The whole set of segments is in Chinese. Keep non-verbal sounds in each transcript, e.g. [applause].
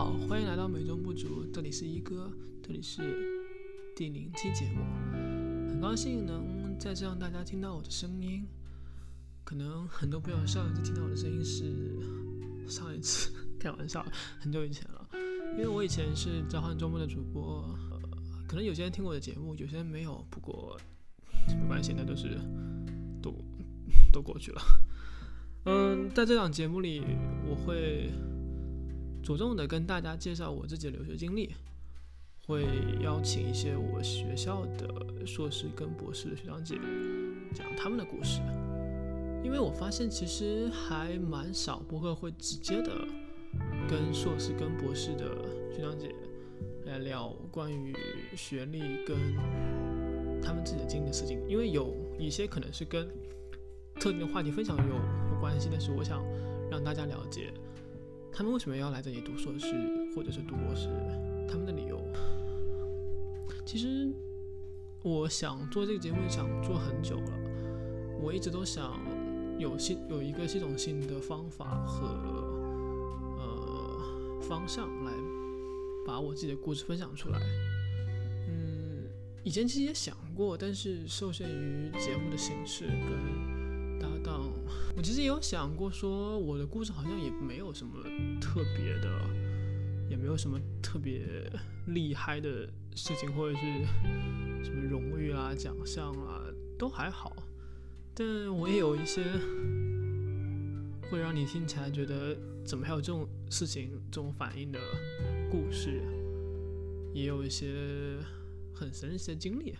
好，欢迎来到美中不足，这里是一哥，这里是第零期节目，很高兴能再次让大家听到我的声音。可能很多朋友上一次听到我的声音是上一次开玩笑，很久以前了，因为我以前是召唤周末的主播，呃，可能有些人听我的节目，有些人没有，不过没关系，那都是都都过去了。嗯，在这档节目里，我会。着重的跟大家介绍我自己的留学经历，会邀请一些我学校的硕士跟博士的学长姐讲他们的故事，因为我发现其实还蛮少播客会直接的跟硕士跟博士的学长姐来聊关于学历跟他们自己的经历的事情，因为有一些可能是跟特定的话题分享有有关系，但是我想让大家了解。他们为什么要来这里读硕士或者是读博士？他们的理由，其实我想做这个节目想做很久了。我一直都想有系有一个系统性的方法和呃方向来把我自己的故事分享出来。嗯，以前其实也想过，但是受限于节目的形式跟。我其实有想过，说我的故事好像也没有什么特别的，也没有什么特别厉害的事情，或者是什么荣誉啊、奖项啊，都还好。但我也有一些会让你听起来觉得怎么还有这种事情、这种反应的故事，也有一些很神奇的经历。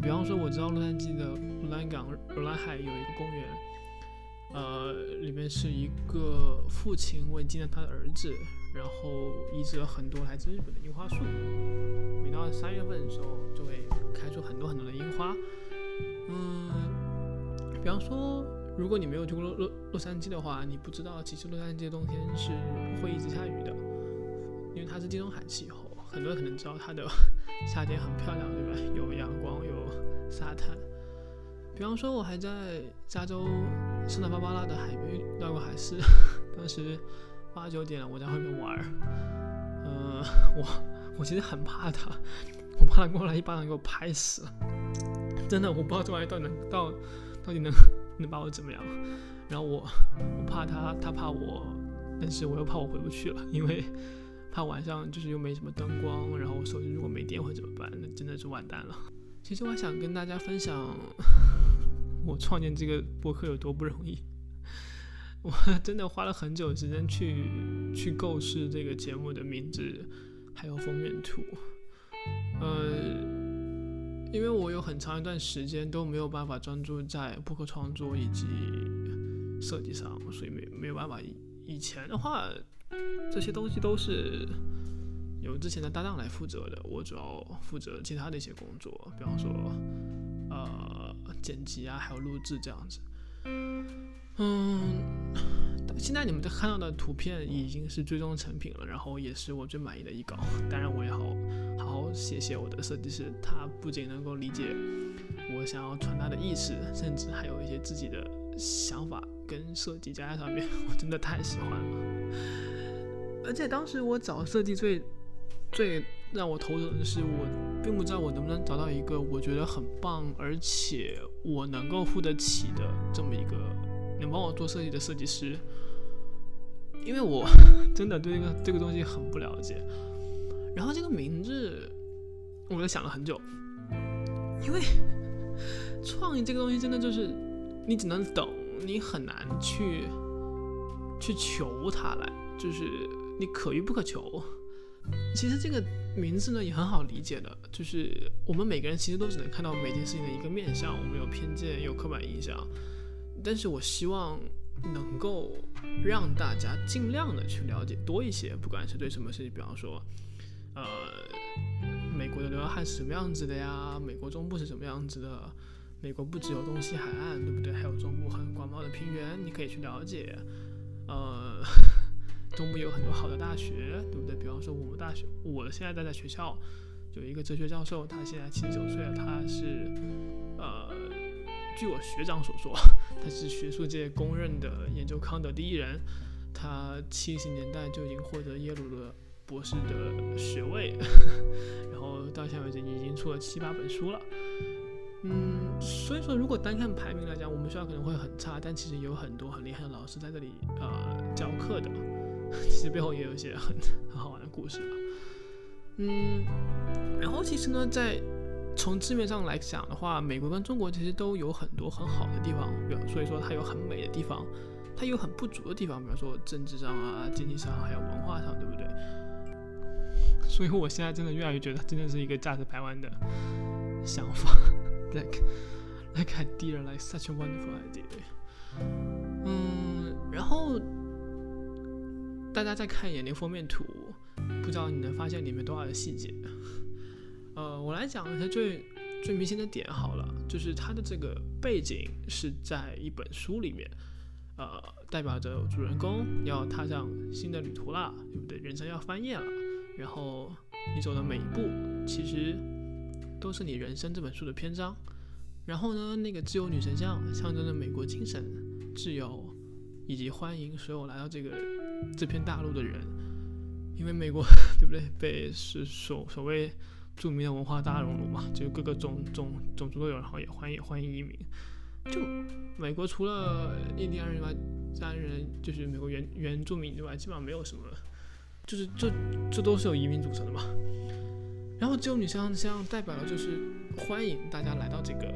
比方说，我知道洛杉矶的罗兰港、罗兰海有一个公园，呃，里面是一个父亲为纪念他的儿子，然后移植了很多来自日本的樱花树。每到三月份的时候，就会开出很多很多的樱花。嗯，比方说，如果你没有去过洛洛洛杉矶的话，你不知道其实洛杉矶的冬天是不会一直下雨的，因为它是地中海气候。很多人可能知道它的 [laughs] 夏天很漂亮，对吧？有阳光，有沙滩。比方说，我还在加州圣塔芭芭拉的海边绕过海狮，[laughs] 当时八九点了，我在外面玩儿。呃，我我其实很怕它，我怕它过来一巴掌给我拍死。真的，我不知道这玩意到底能到到底能能把我怎么样。然后我我怕它，它怕我，但是我又怕我回不去了，因为。怕晚上就是又没什么灯光，然后我手机如果没电会怎么办？那真的是完蛋了。其实我想跟大家分享，[laughs] 我创建这个博客有多不容易。我 [laughs] 真的花了很久时间去去构思这个节目的名字，还有封面图。呃，因为我有很长一段时间都没有办法专注在博客创作以及设计上，所以没没有办法。以前的话。这些东西都是由之前的搭档来负责的，我主要负责其他的一些工作，比方说呃剪辑啊，还有录制这样子。嗯，现在你们看到的图片已经是最终成品了，然后也是我最满意的一稿。当然，我也好好好谢谢我的设计师，他不仅能够理解我想要传达的意思，甚至还有一些自己的想法跟设计加在上面，[laughs] 我真的太喜欢了。而且当时我找设计最最让我头疼的是，我并不知道我能不能找到一个我觉得很棒，而且我能够付得起的这么一个能帮我做设计的设计师，因为我 [laughs] 真的对这个这个东西很不了解。然后这个名字，我又想了很久，因为创意这个东西真的就是你只能等，你很难去去求他来，就是。你可遇不可求。其实这个名字呢也很好理解的，就是我们每个人其实都只能看到每件事情的一个面相，我们有偏见，有刻板印象。但是我希望能够让大家尽量的去了解多一些，不管是对什么事情，比方说，呃，美国的流浪汉是什么样子的呀？美国中部是什么样子的？美国不只有东西海岸，对不对？还有中部很广袤的平原，你可以去了解。呃。[laughs] 中部有很多好的大学，对不对？比方说我们大学，我现在待在学校，有一个哲学教授，他现在七十九岁了，他是，呃，据我学长所说，[laughs] 他是学术界公认的研究康德第一人，他七十年代就已经获得耶鲁的博士的学位，[laughs] 然后到现在为止已经出了七八本书了。嗯，所以说如果单看排名来讲，我们学校可能会很差，但其实有很多很厉害的老师在这里呃教课的，[laughs] 其实背后也有一些很很好玩的故事。嗯，然后其实呢，在从字面上来讲的话，美国跟中国其实都有很多很好的地方，比所以说它有很美的地方，它有很不足的地方，比方说政治上啊、经济上还有文化上，对不对？[laughs] 所以我现在真的越来越觉得，真的是一个价值百万的 [laughs] 想法。Like, like idea, like such a wonderful idea. 嗯，然后大家再看一眼那封面图，不知道你能发现里面多少的细节。呃，我来讲一下最最明显的点好了，就是它的这个背景是在一本书里面，呃，代表着主人公要踏上新的旅途啦，对不对？人生要翻页了，然后你走的每一步，其实。都是你人生这本书的篇章，然后呢，那个自由女神像象征着美国精神、自由以及欢迎所有来到这个这片大陆的人，因为美国 [laughs] 对不对？被是所所谓著名的文化大熔炉嘛，就各个种种种族都有，然后也欢迎欢迎移民。就美国除了印第安人以外，自然人就是美国原原住民之外，基本上没有什么，就是这这都是由移民组成的嘛。然后自由女神像代表的就是欢迎大家来到这个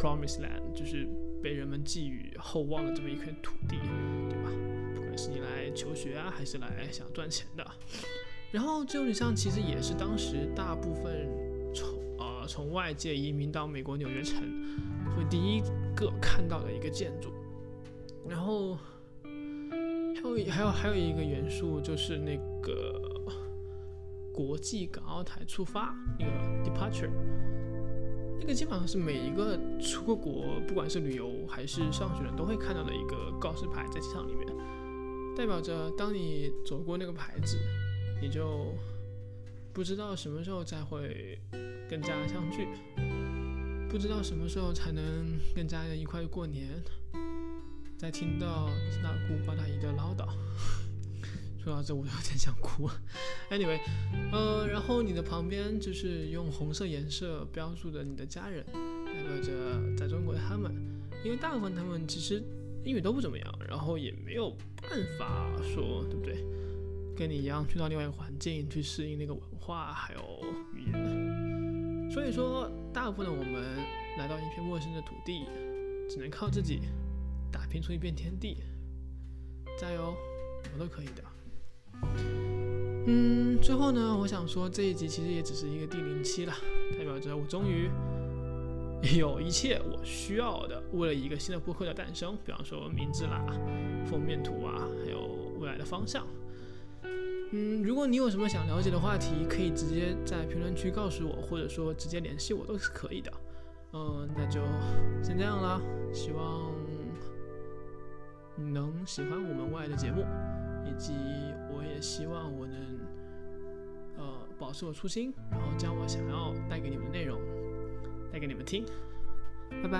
Promise Land，就是被人们寄予厚望的这么一片土地，对吧？不管是你来求学啊，还是来想赚钱的。然后自由女像其实也是当时大部分从呃从外界移民到美国纽约城会第一个看到的一个建筑。然后还有还有还有一个元素就是那个。国际港澳台出发那个 departure，那个基本上是每一个出过国，不管是旅游还是上学的，都会看到的一个告示牌，在机场里面，代表着当你走过那个牌子，你就不知道什么时候才会跟家人相聚，不知道什么时候才能跟家人一块过年，再听到大姑八大姨的唠叨。说到这，我有点想哭。[laughs] Anyway，呃，然后你的旁边就是用红色颜色标注的你的家人，代表着在中国的他们，因为大部分他们其实英语都不怎么样，然后也没有办法说，对不对？跟你一样去到另外一个环境去适应那个文化还有语言，所以说大部分的我们来到一片陌生的土地，只能靠自己打拼出一片天地。加油，我都可以的。嗯，最后呢，我想说这一集其实也只是一个第零期了，代表着我终于有一切我需要的，为了一个新的播客的诞生，比方说名字啦、封面图啊，还有未来的方向。嗯，如果你有什么想了解的话题，可以直接在评论区告诉我，或者说直接联系我都是可以的。嗯，那就先这样了，希望你能喜欢我们未来的节目。以及我也希望我能，呃，保持我初心，然后将我想要带给你们的内容带给你们听。拜拜。